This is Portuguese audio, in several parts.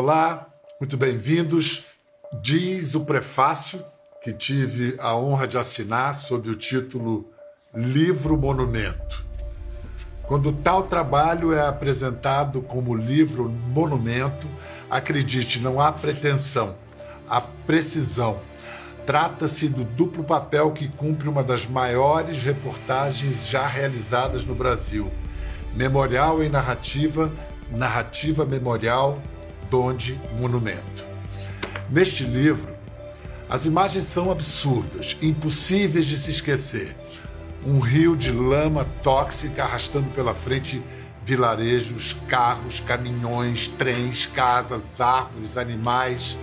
Olá, muito bem-vindos. Diz o prefácio que tive a honra de assinar sob o título Livro Monumento. Quando tal trabalho é apresentado como livro monumento, acredite, não há pretensão, há precisão. Trata-se do duplo papel que cumpre uma das maiores reportagens já realizadas no Brasil. Memorial em narrativa, narrativa memorial, donde monumento. Neste livro, as imagens são absurdas, impossíveis de se esquecer. Um rio de lama tóxica arrastando pela frente vilarejos, carros, caminhões, trens, casas, árvores, animais,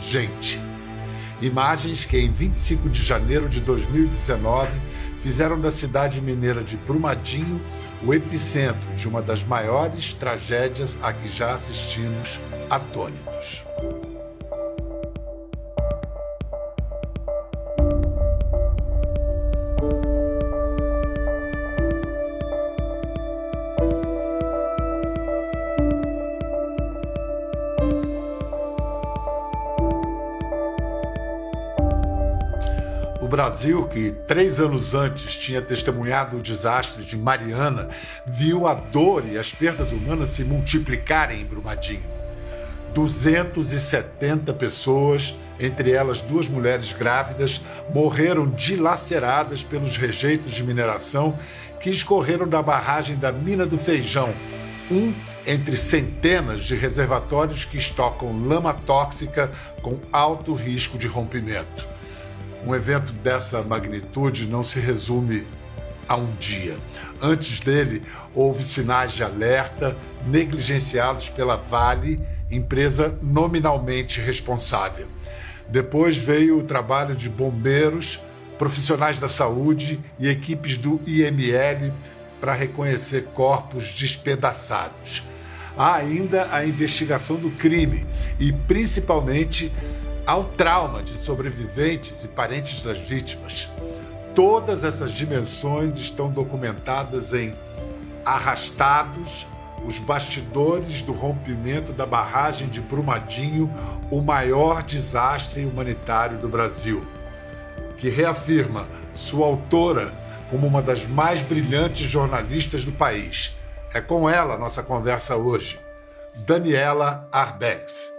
gente. Imagens que em 25 de janeiro de 2019 fizeram da cidade mineira de Brumadinho o epicentro de uma das maiores tragédias a que já assistimos atônitos. Brasil, que três anos antes tinha testemunhado o desastre de Mariana, viu a dor e as perdas humanas se multiplicarem em Brumadinho. 270 pessoas, entre elas duas mulheres grávidas, morreram dilaceradas pelos rejeitos de mineração que escorreram da barragem da Mina do Feijão, um entre centenas de reservatórios que estocam lama tóxica com alto risco de rompimento. Um evento dessa magnitude não se resume a um dia. Antes dele, houve sinais de alerta negligenciados pela Vale, empresa nominalmente responsável. Depois veio o trabalho de bombeiros, profissionais da saúde e equipes do IML para reconhecer corpos despedaçados. Há ainda a investigação do crime e, principalmente, ao trauma de sobreviventes e parentes das vítimas. Todas essas dimensões estão documentadas em Arrastados, os bastidores do rompimento da barragem de Brumadinho, o maior desastre humanitário do Brasil, que reafirma sua autora como uma das mais brilhantes jornalistas do país. É com ela nossa conversa hoje, Daniela Arbex.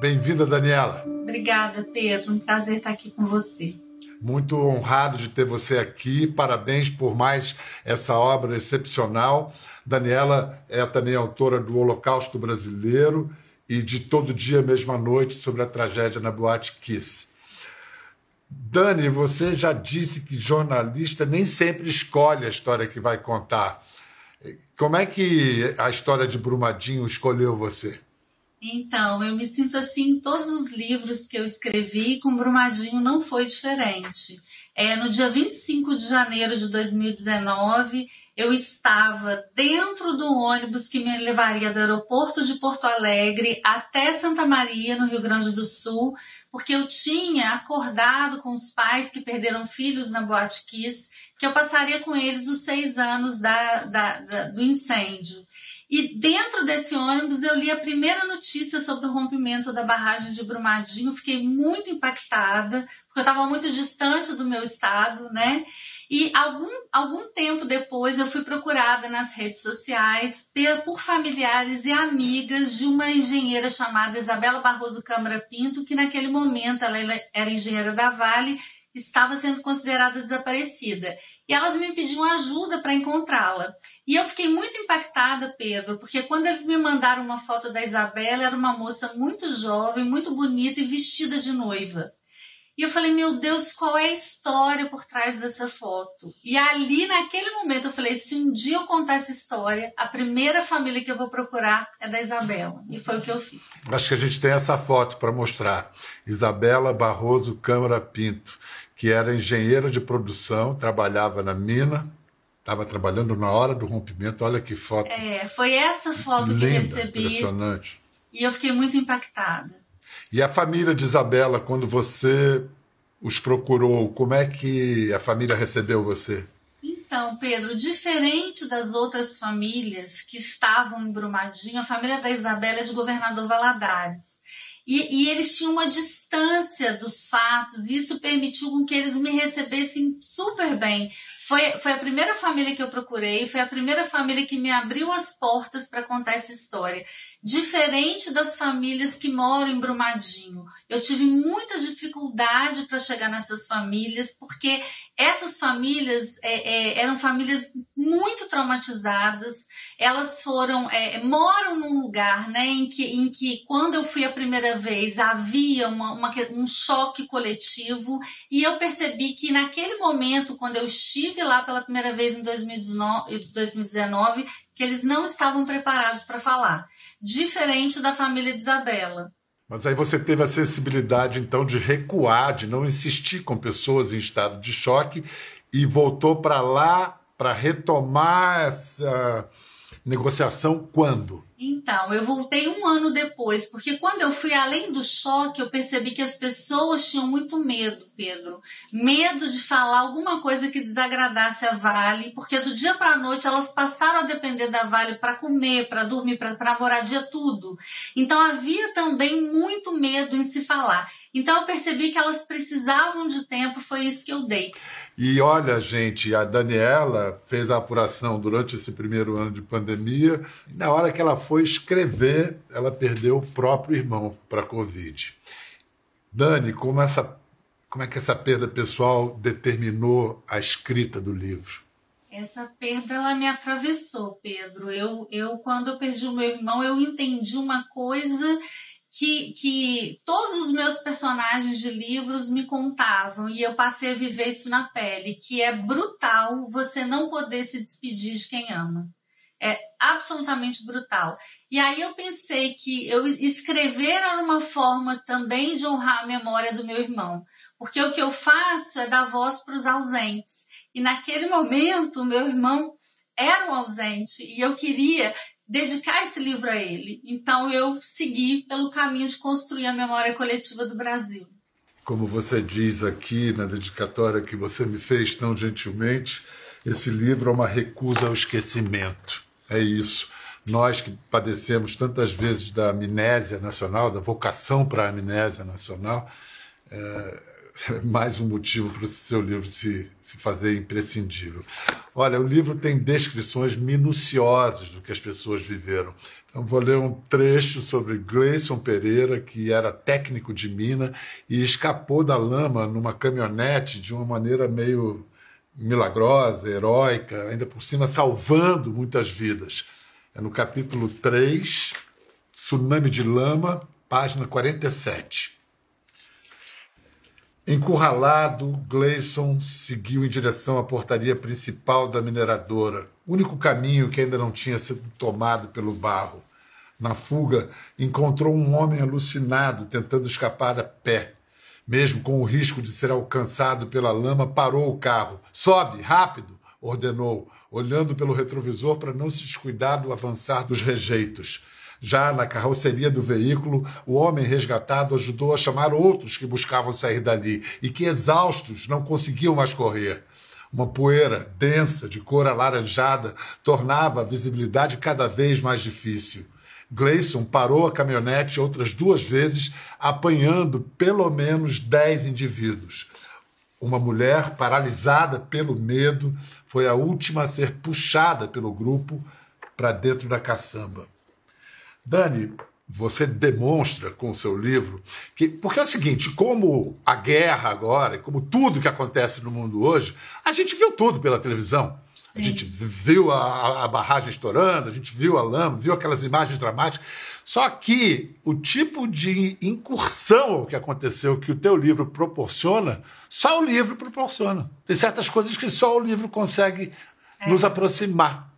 Bem-vinda, Daniela. Obrigada, Pedro. Um prazer estar aqui com você. Muito honrado de ter você aqui. Parabéns por mais essa obra excepcional. Daniela é também autora do Holocausto Brasileiro e de Todo Dia, Mesma Noite, sobre a tragédia na Boate Kiss. Dani, você já disse que jornalista nem sempre escolhe a história que vai contar. Como é que a história de Brumadinho escolheu você? Então, eu me sinto assim em todos os livros que eu escrevi, com Brumadinho não foi diferente. É, no dia 25 de janeiro de 2019, eu estava dentro do ônibus que me levaria do aeroporto de Porto Alegre até Santa Maria, no Rio Grande do Sul, porque eu tinha acordado com os pais que perderam filhos na Boate Kiss, que eu passaria com eles os seis anos da, da, da do incêndio. E dentro desse ônibus eu li a primeira notícia sobre o rompimento da barragem de Brumadinho, fiquei muito impactada, porque eu estava muito distante do meu estado, né? E algum, algum tempo depois eu fui procurada nas redes sociais por familiares e amigas de uma engenheira chamada Isabela Barroso Câmara Pinto, que naquele momento ela era engenheira da Vale estava sendo considerada desaparecida. E elas me pediam ajuda para encontrá-la. E eu fiquei muito impactada, Pedro, porque quando eles me mandaram uma foto da Isabela, era uma moça muito jovem, muito bonita e vestida de noiva. E eu falei, meu Deus, qual é a história por trás dessa foto? E ali, naquele momento, eu falei, se um dia eu contar essa história, a primeira família que eu vou procurar é da Isabela. E foi o que eu fiz. Acho que a gente tem essa foto para mostrar. Isabela Barroso Câmara Pinto que era engenheiro de produção, trabalhava na mina, estava trabalhando na hora do rompimento. Olha que foto. É, foi essa foto linda, que recebi. Impressionante. E eu fiquei muito impactada. E a família de Isabela, quando você os procurou, como é que a família recebeu você? Então, Pedro, diferente das outras famílias que estavam em Brumadinho, a família da Isabela é de governador Valadares. E, e, eles tinham uma distância dos fatos, e isso permitiu que eles me recebessem super bem. Foi, foi a primeira família que eu procurei, foi a primeira família que me abriu as portas para contar essa história. Diferente das famílias que moram em Brumadinho. Eu tive muita dificuldade para chegar nessas famílias, porque essas famílias é, é, eram famílias muito traumatizadas. Elas foram, é, moram num lugar né, em, que, em que, quando eu fui a primeira vez, havia uma, uma, um choque coletivo, e eu percebi que naquele momento, quando eu estive lá pela primeira vez em 2019, que eles não estavam preparados para falar. Diferente da família de Isabela. Mas aí você teve a sensibilidade, então, de recuar, de não insistir com pessoas em estado de choque e voltou para lá para retomar essa negociação quando? Então, eu voltei um ano depois, porque quando eu fui além do choque, eu percebi que as pessoas tinham muito medo, Pedro. Medo de falar alguma coisa que desagradasse a Vale, porque do dia para a noite elas passaram a depender da Vale para comer, para dormir, para moradia, tudo. Então havia também muito medo em se falar. Então eu percebi que elas precisavam de tempo, foi isso que eu dei. E olha, gente, a Daniela fez a apuração durante esse primeiro ano de pandemia. Na hora que ela foi escrever, ela perdeu o próprio irmão para a Covid. Dani, como, essa, como é que essa perda pessoal determinou a escrita do livro? Essa perda ela me atravessou, Pedro. Eu, eu quando eu perdi o meu irmão, eu entendi uma coisa que, que todos os meus personagens de livros me contavam e eu passei a viver isso na pele, que é brutal você não poder se despedir de quem ama. É absolutamente brutal. E aí eu pensei que eu escrever era uma forma também de honrar a memória do meu irmão, porque o que eu faço é dar voz para os ausentes. E naquele momento, o meu irmão era um ausente e eu queria dedicar esse livro a ele. Então eu segui pelo caminho de construir a memória coletiva do Brasil. Como você diz aqui na dedicatória que você me fez tão gentilmente, esse livro é uma recusa ao esquecimento. É isso. Nós que padecemos tantas vezes da amnésia nacional, da vocação para a amnésia nacional, é, mais um motivo para o seu livro se, se fazer imprescindível. Olha, o livro tem descrições minuciosas do que as pessoas viveram. Então, vou ler um trecho sobre Gleison Pereira, que era técnico de mina e escapou da lama numa caminhonete de uma maneira meio milagrosa, heróica, ainda por cima salvando muitas vidas. É no capítulo 3, Tsunami de Lama, página 47. Encurralado, Gleison seguiu em direção à portaria principal da mineradora, único caminho que ainda não tinha sido tomado pelo barro. Na fuga, encontrou um homem alucinado tentando escapar a pé. Mesmo com o risco de ser alcançado pela lama, parou o carro. Sobe, rápido! ordenou, olhando pelo retrovisor para não se descuidar do avançar dos rejeitos. Já na carroceria do veículo, o homem resgatado ajudou a chamar outros que buscavam sair dali e que, exaustos, não conseguiam mais correr. Uma poeira densa, de cor alaranjada, tornava a visibilidade cada vez mais difícil. Gleison parou a caminhonete outras duas vezes, apanhando pelo menos dez indivíduos. Uma mulher, paralisada pelo medo, foi a última a ser puxada pelo grupo para dentro da caçamba. Dani, você demonstra com o seu livro que. Porque é o seguinte: como a guerra agora, como tudo que acontece no mundo hoje, a gente viu tudo pela televisão. Sim. A gente viu a, a, barragem estourando, a gente viu a lama, viu aquelas imagens dramáticas. Só que o tipo de incursão que aconteceu, que o teu livro proporciona, só o livro proporciona. Tem certas coisas que só o livro consegue é. nos aproximar.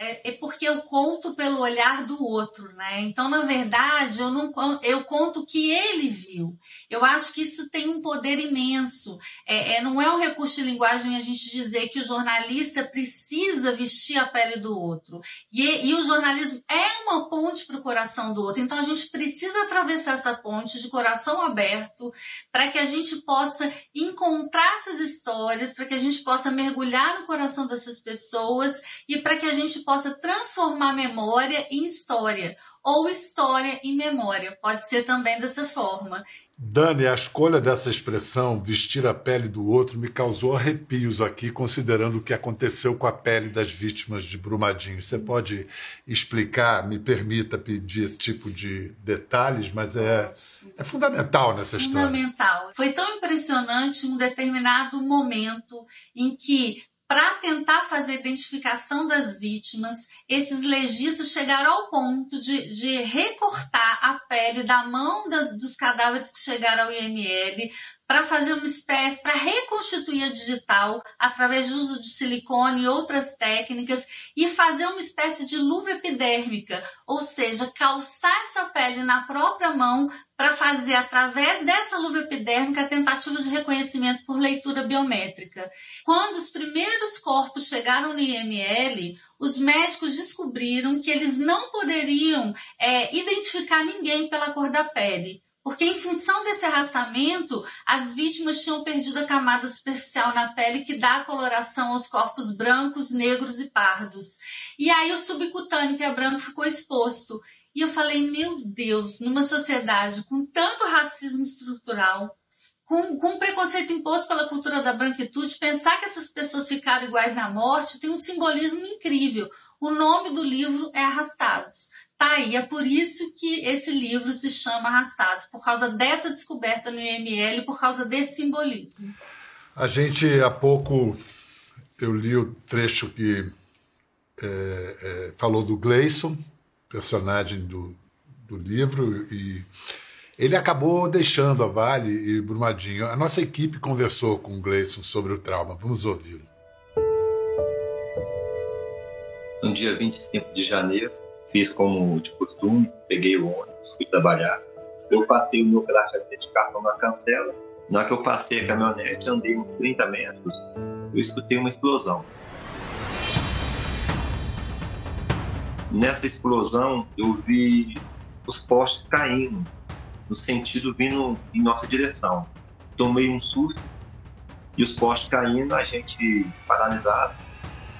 É, é, porque eu conto pelo olhar do outro, né? Então, na verdade, eu não eu conto o que ele viu. Eu acho que isso tem um poder imenso. É, é, não é um recurso de linguagem a gente dizer que o jornalista precisa vestir a pele do outro. E, e o jornalismo é uma ponte para o coração do outro. Então, a gente precisa atravessar essa ponte de coração aberto para que a gente possa encontrar essas histórias, para que a gente possa mergulhar no coração dessas pessoas e para que a gente possa transformar memória em história ou história em memória. Pode ser também dessa forma. Dani, a escolha dessa expressão, vestir a pele do outro, me causou arrepios aqui, considerando o que aconteceu com a pele das vítimas de Brumadinho. Você pode explicar, me permita pedir esse tipo de detalhes, mas é, é fundamental nessa história. Fundamental. Foi tão impressionante um determinado momento em que para tentar fazer a identificação das vítimas, esses legistas chegaram ao ponto de, de recortar a pele da mão das, dos cadáveres que chegaram ao IML para fazer uma espécie, para reconstituir a digital através do uso de silicone e outras técnicas e fazer uma espécie de luva epidérmica, ou seja, calçar essa pele na própria mão para fazer através dessa luva epidérmica a tentativa de reconhecimento por leitura biométrica. Quando os primeiros corpos chegaram no IML, os médicos descobriram que eles não poderiam é, identificar ninguém pela cor da pele porque, em função desse arrastamento, as vítimas tinham perdido a camada superficial na pele que dá coloração aos corpos brancos, negros e pardos. E aí o subcutâneo, que é branco, ficou exposto. E eu falei, meu Deus, numa sociedade com tanto racismo estrutural, com, com preconceito imposto pela cultura da branquitude, pensar que essas pessoas ficaram iguais à morte tem um simbolismo incrível. O nome do livro é Arrastados. Tá aí, é por isso que esse livro se chama Arrastados, por causa dessa descoberta no IML, por causa desse simbolismo. A gente, há pouco, eu li o trecho que é, é, falou do Gleison, personagem do, do livro, e ele acabou deixando a Vale e Brumadinho. A nossa equipe conversou com o Gleison sobre o trauma. Vamos ouvi-lo. No dia 25 de janeiro, Fiz como de costume, peguei o ônibus, fui trabalhar. Eu passei o meu cadastro de identificação na cancela. Na hora que eu passei a caminhonete, andei uns 30 metros, eu escutei uma explosão. Nessa explosão, eu vi os postes caindo, no sentido vindo em nossa direção. Tomei um susto e os postes caindo, a gente paralisado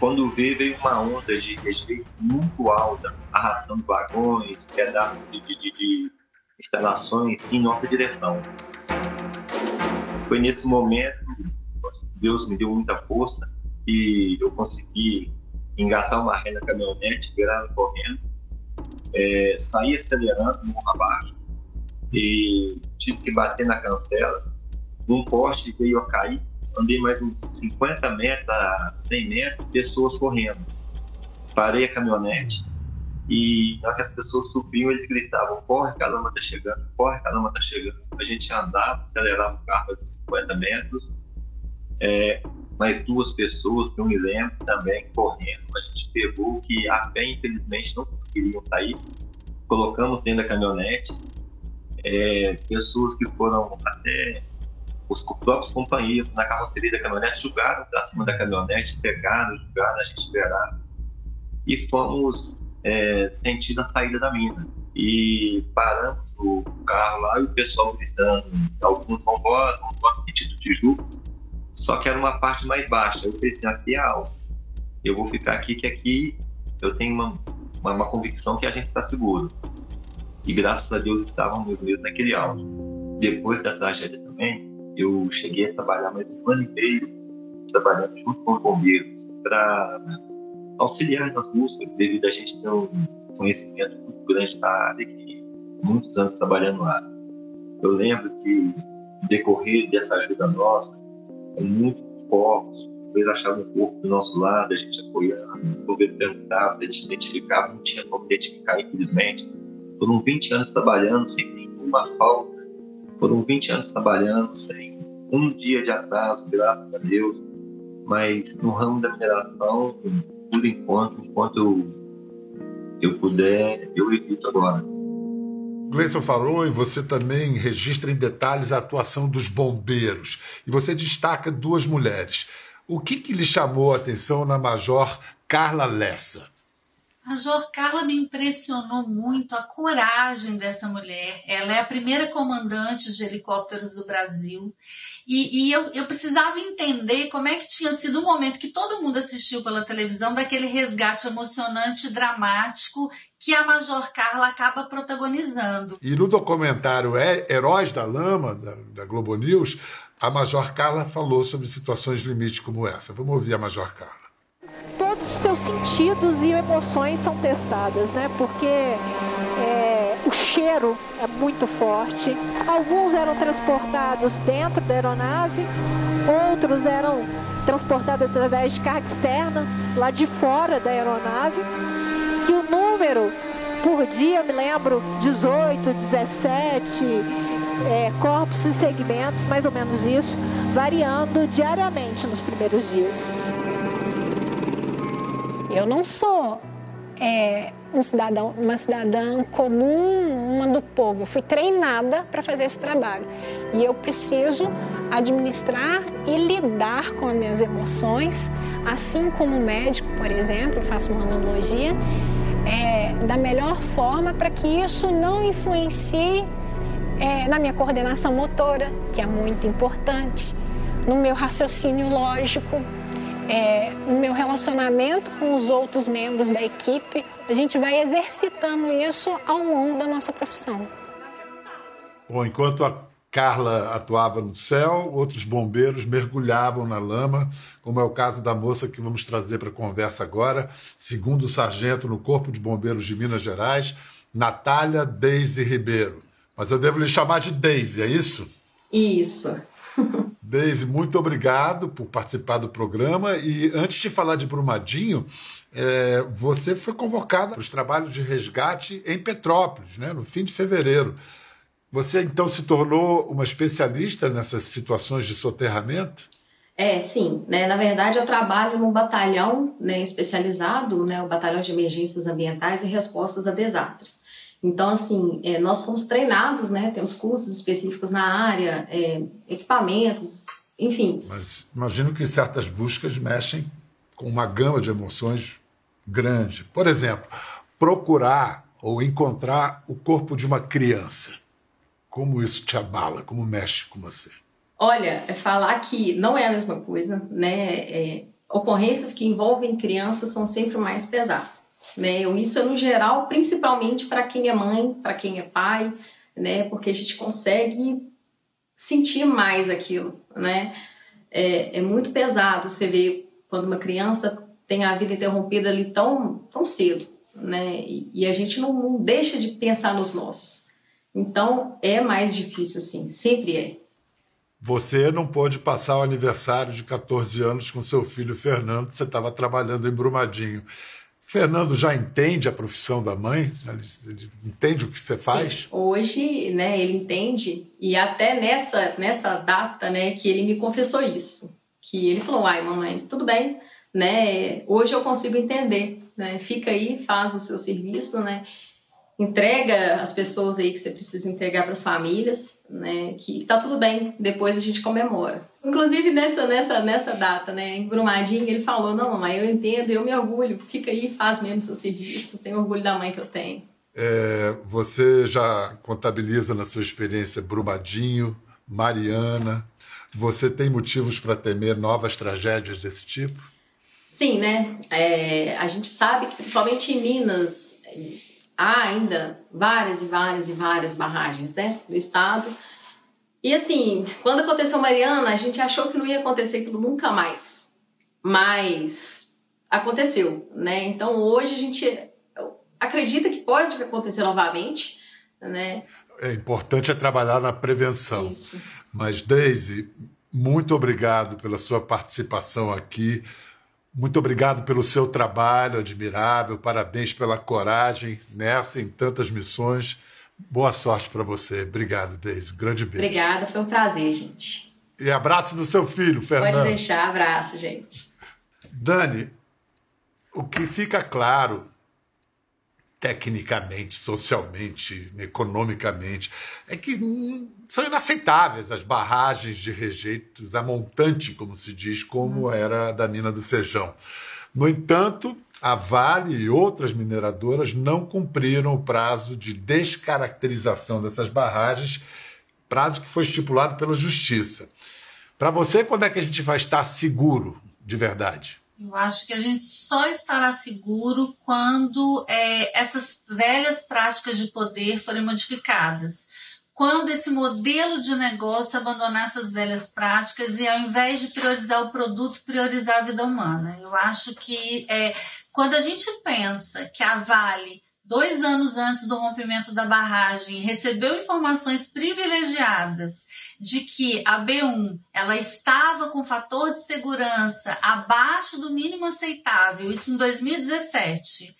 quando veio, veio uma onda de rejeito muito alta, arrastando vagões, pedaços de, de, de instalações em nossa direção. Foi nesse momento, Deus me deu muita força e eu consegui engatar uma ré na caminhonete, virar correndo, é, acelerando morro abaixo e tive que bater na cancela. Um poste veio a cair andei mais uns 50 metros a 100 metros, pessoas correndo. Parei a caminhonete e na hora que as pessoas subiam, eles gritavam: corre, que a lama está chegando, corre, que a lama está chegando. A gente andava, acelerava o carro a 50 metros. É, mais duas pessoas, que eu me lembro também, correndo. A gente pegou que a pé, infelizmente, não conseguiriam sair. Colocamos dentro da caminhonete. É, pessoas que foram até os próprios companheiros na carroceria da caminhonete jogaram cima da caminhonete, pegaram, jogaram, a gente liberaram. E fomos é, sentindo a saída da mina. E paramos o carro lá e o pessoal gritando: alguns vão embora, vão embora, pedido de Tijuca. Só que era uma parte mais baixa. Eu pensei: aqui é alto. Eu vou ficar aqui, que aqui eu tenho uma, uma, uma convicção que a gente está seguro. E graças a Deus estávamos mesmo naquele alto. Depois da tragédia também, eu cheguei a trabalhar mais um ano e meio trabalhando junto com os bombeiros para auxiliar nas buscas, devido a gente ter um conhecimento muito grande da área e muitos anos trabalhando lá. Eu lembro que no decorrer dessa ajuda nossa, muitos corpos, eles achavam um corpo do nosso lado, a gente apoiando, perguntava se a gente identificava, não tinha como identificar, infelizmente. Foram 20 anos trabalhando sem nenhuma falta foram 20 anos trabalhando sem um dia de atraso, graças a Deus. mas no ramo da mineração, por enquanto, enquanto eu, eu puder, eu evito agora. Gleison falou e você também registra em detalhes a atuação dos bombeiros. E você destaca duas mulheres. O que, que lhe chamou a atenção na Major Carla Lessa? Major Carla me impressionou muito a coragem dessa mulher. Ela é a primeira comandante de helicópteros do Brasil. E, e eu, eu, precisava entender como é que tinha sido o momento que todo mundo assistiu pela televisão daquele resgate emocionante e dramático que a Major Carla acaba protagonizando. E no documentário Heróis da Lama, da, da Globo News, a Major Carla falou sobre situações limite como essa. Vamos ouvir a Major Carla todos os seus sentidos e emoções são testadas, né? Porque é, o cheiro é muito forte. Alguns eram transportados dentro da aeronave, outros eram transportados através de carga externa, lá de fora da aeronave. E o número por dia, me lembro, 18, 17 é, corpos e segmentos, mais ou menos isso, variando diariamente nos primeiros dias. Eu não sou é, um cidadão, uma cidadã comum, uma do povo. Eu fui treinada para fazer esse trabalho. E eu preciso administrar e lidar com as minhas emoções, assim como médico, por exemplo, faço uma analogia, é, da melhor forma para que isso não influencie é, na minha coordenação motora, que é muito importante, no meu raciocínio lógico é, no meu relacionamento com os outros membros da equipe, a gente vai exercitando isso ao longo da nossa profissão. Bom, enquanto a Carla atuava no céu, outros bombeiros mergulhavam na lama, como é o caso da moça que vamos trazer para a conversa agora, segundo o sargento no Corpo de Bombeiros de Minas Gerais, Natália Deise Ribeiro. Mas eu devo lhe chamar de Deise, é isso? Isso. Deise, muito obrigado por participar do programa. E antes de falar de Brumadinho, é, você foi convocada para os trabalhos de resgate em Petrópolis, né, no fim de fevereiro. Você então se tornou uma especialista nessas situações de soterramento? É, sim. Né? Na verdade, eu trabalho num batalhão né, especializado, né, o Batalhão de Emergências Ambientais e Respostas a Desastres. Então, assim, é, nós fomos treinados, né? Temos cursos específicos na área, é, equipamentos, enfim. Mas imagino que certas buscas mexem com uma gama de emoções grande. Por exemplo, procurar ou encontrar o corpo de uma criança. Como isso te abala? Como mexe com você? Olha, é falar que não é a mesma coisa, né? É, ocorrências que envolvem crianças são sempre mais pesadas né? Isso é no geral, principalmente para quem é mãe, para quem é pai, né? Porque a gente consegue sentir mais aquilo, né? É, é muito pesado você ver quando uma criança tem a vida interrompida ali tão, tão cedo, né? E, e a gente não, não deixa de pensar nos nossos. Então é mais difícil, sim, sempre é. Você não pôde passar o aniversário de 14 anos com seu filho Fernando, você estava trabalhando em Brumadinho. Fernando já entende a profissão da mãe? Entende o que você faz? Sim. Hoje, né, ele entende e até nessa nessa data, né, que ele me confessou isso, que ele falou: "Ai, mamãe, tudo bem, né? Hoje eu consigo entender, né? Fica aí, faz o seu serviço, né? Entrega as pessoas aí que você precisa entregar para as famílias, né? Que tá tudo bem, depois a gente comemora. Inclusive nessa nessa nessa data, né? Em Brumadinho ele falou: "Não, mamãe, eu entendo, eu me orgulho. Fica aí, faz mesmo seu serviço. Tenho orgulho da mãe que eu tenho." É, você já contabiliza na sua experiência Brumadinho, Mariana. Você tem motivos para temer novas tragédias desse tipo? Sim, né? É, a gente sabe que principalmente em Minas há ainda várias e várias e várias barragens né, no estado. E assim, quando aconteceu Mariana, a gente achou que não ia acontecer aquilo nunca mais. Mas aconteceu, né? Então hoje a gente acredita que pode acontecer novamente, né? É importante é trabalhar na prevenção. Isso. Mas Daisy, muito obrigado pela sua participação aqui. Muito obrigado pelo seu trabalho admirável, parabéns pela coragem nessa em tantas missões. Boa sorte para você. Obrigado, Deise. Um grande beijo. Obrigada, foi um prazer, gente. E abraço do seu filho, Fernando. Pode deixar, abraço, gente. Dani, o que fica claro tecnicamente, socialmente, economicamente, é que são inaceitáveis as barragens de rejeitos a montante, como se diz, como era a da mina do Feijão. No entanto, a Vale e outras mineradoras não cumpriram o prazo de descaracterização dessas barragens, prazo que foi estipulado pela Justiça. Para você, quando é que a gente vai estar seguro de verdade? Eu acho que a gente só estará seguro quando é, essas velhas práticas de poder forem modificadas. Quando esse modelo de negócio abandonar essas velhas práticas e, ao invés de priorizar o produto, priorizar a vida humana. Eu acho que é, quando a gente pensa que a Vale dois anos antes do rompimento da barragem, recebeu informações privilegiadas de que a B1 ela estava com fator de segurança abaixo do mínimo aceitável, isso em 2017.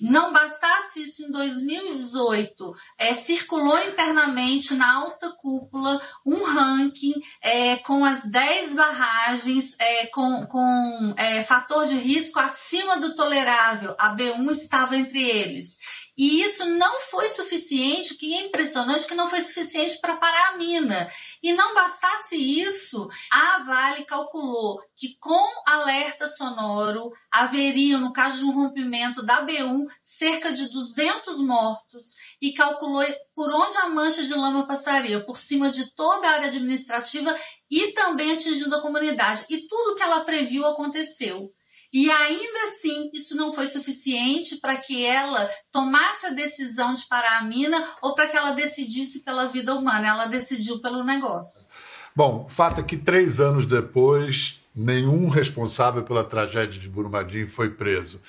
Não bastasse isso em 2018, é, circulou internamente na alta cúpula um ranking é, com as 10 barragens é, com, com é, fator de risco acima do tolerável. A B1 estava entre eles. E isso não foi suficiente, o que é impressionante que não foi suficiente para parar a mina. E não bastasse isso, a Vale calculou que com alerta sonoro haveriam, no caso de um rompimento da B1, cerca de 200 mortos e calculou por onde a mancha de lama passaria, por cima de toda a área administrativa e também atingindo a comunidade. E tudo que ela previu aconteceu. E ainda assim, isso não foi suficiente para que ela tomasse a decisão de parar a mina ou para que ela decidisse pela vida humana. Ela decidiu pelo negócio. Bom, o fato é que três anos depois, nenhum responsável pela tragédia de Brumadinho foi preso.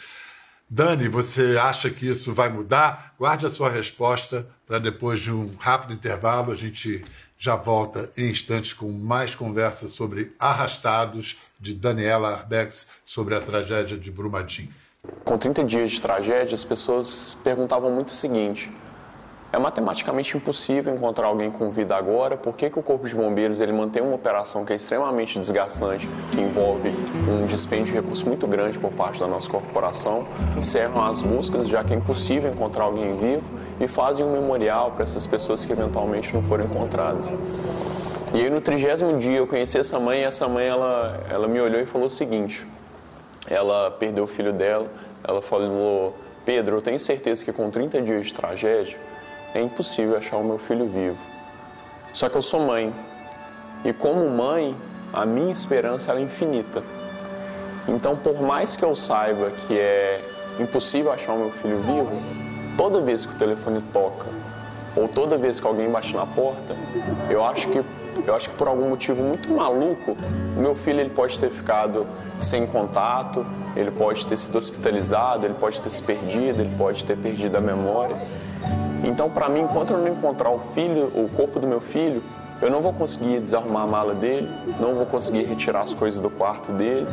Dani, você acha que isso vai mudar? Guarde a sua resposta para depois de um rápido intervalo a gente já volta em instantes com mais conversa sobre Arrastados, de Daniela Arbex, sobre a tragédia de Brumadinho. Com 30 dias de tragédia, as pessoas perguntavam muito o seguinte: é matematicamente impossível encontrar alguém com vida agora. Por que, que o Corpo de Bombeiros ele mantém uma operação que é extremamente desgastante, que envolve um dispêndio de recursos muito grande por parte da nossa corporação? Encerram as buscas, já que é impossível encontrar alguém vivo, e fazem um memorial para essas pessoas que eventualmente não foram encontradas. E aí no trigésimo dia eu conheci essa mãe e essa mãe ela, ela me olhou e falou o seguinte: ela perdeu o filho dela, ela falou, Pedro, eu tenho certeza que com 30 dias de tragédia, é impossível achar o meu filho vivo. Só que eu sou mãe. E como mãe, a minha esperança é infinita. Então, por mais que eu saiba que é impossível achar o meu filho vivo, toda vez que o telefone toca ou toda vez que alguém bate na porta, eu acho que eu acho que por algum motivo muito maluco, o meu filho ele pode ter ficado sem contato, ele pode ter sido hospitalizado, ele pode ter se perdido, ele pode ter perdido a memória. Então, para mim, enquanto eu não encontrar o filho, o corpo do meu filho, eu não vou conseguir desarrumar a mala dele, não vou conseguir retirar as coisas do quarto dele,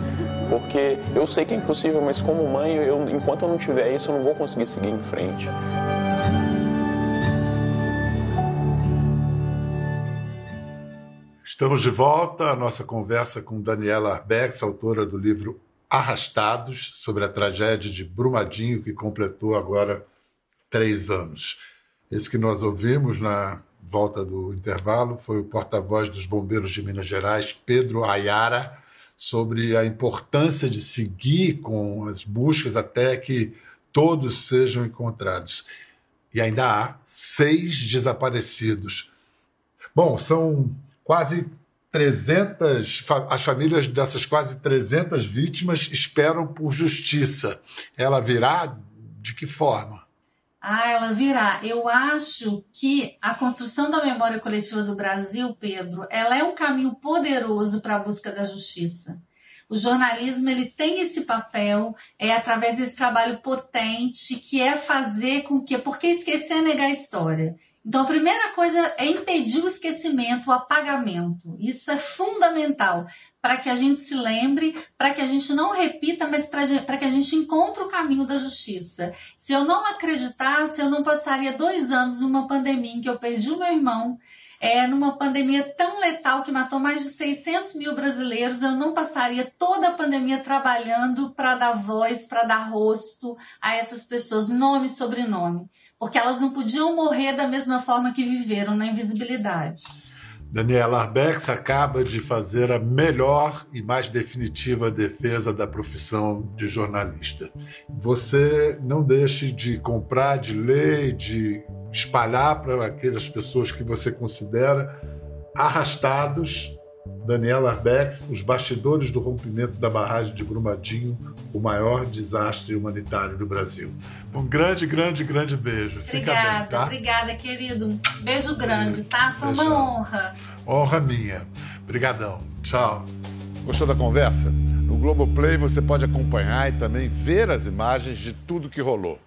porque eu sei que é impossível, mas como mãe, eu, enquanto eu não tiver isso, eu não vou conseguir seguir em frente. Estamos de volta à nossa conversa com Daniela Arbex, autora do livro Arrastados, sobre a tragédia de Brumadinho, que completou agora três anos. Esse que nós ouvimos na volta do intervalo foi o porta-voz dos bombeiros de Minas Gerais, Pedro Ayara, sobre a importância de seguir com as buscas até que todos sejam encontrados. E ainda há seis desaparecidos. Bom, são quase 300, as famílias dessas quase 300 vítimas esperam por justiça. Ela virá de que forma? Ah, ela virá. Eu acho que a construção da memória coletiva do Brasil, Pedro, ela é um caminho poderoso para a busca da justiça. O jornalismo ele tem esse papel, é através desse trabalho potente que é fazer com que, porque esquecer é negar a história. Então, a primeira coisa é impedir o esquecimento, o apagamento. Isso é fundamental para que a gente se lembre, para que a gente não repita, mas para que a gente encontre o caminho da justiça. Se eu não acreditasse, eu não passaria dois anos numa pandemia em que eu perdi o meu irmão, É, numa pandemia tão letal que matou mais de 600 mil brasileiros, eu não passaria toda a pandemia trabalhando para dar voz, para dar rosto a essas pessoas, nome e sobrenome, porque elas não podiam morrer da mesma forma que viveram na invisibilidade. Daniela Arbex acaba de fazer a melhor e mais definitiva defesa da profissão de jornalista. Você não deixe de comprar, de ler, de espalhar para aquelas pessoas que você considera arrastados Daniela Arbex, os bastidores do rompimento da barragem de Brumadinho, o maior desastre humanitário do Brasil. Um grande, grande, grande beijo. Fica obrigada, bem, tá? obrigada, querido. Beijo grande, tá? Foi uma honra. Honra minha. Obrigadão. Tchau. Gostou da conversa? No Globoplay você pode acompanhar e também ver as imagens de tudo que rolou.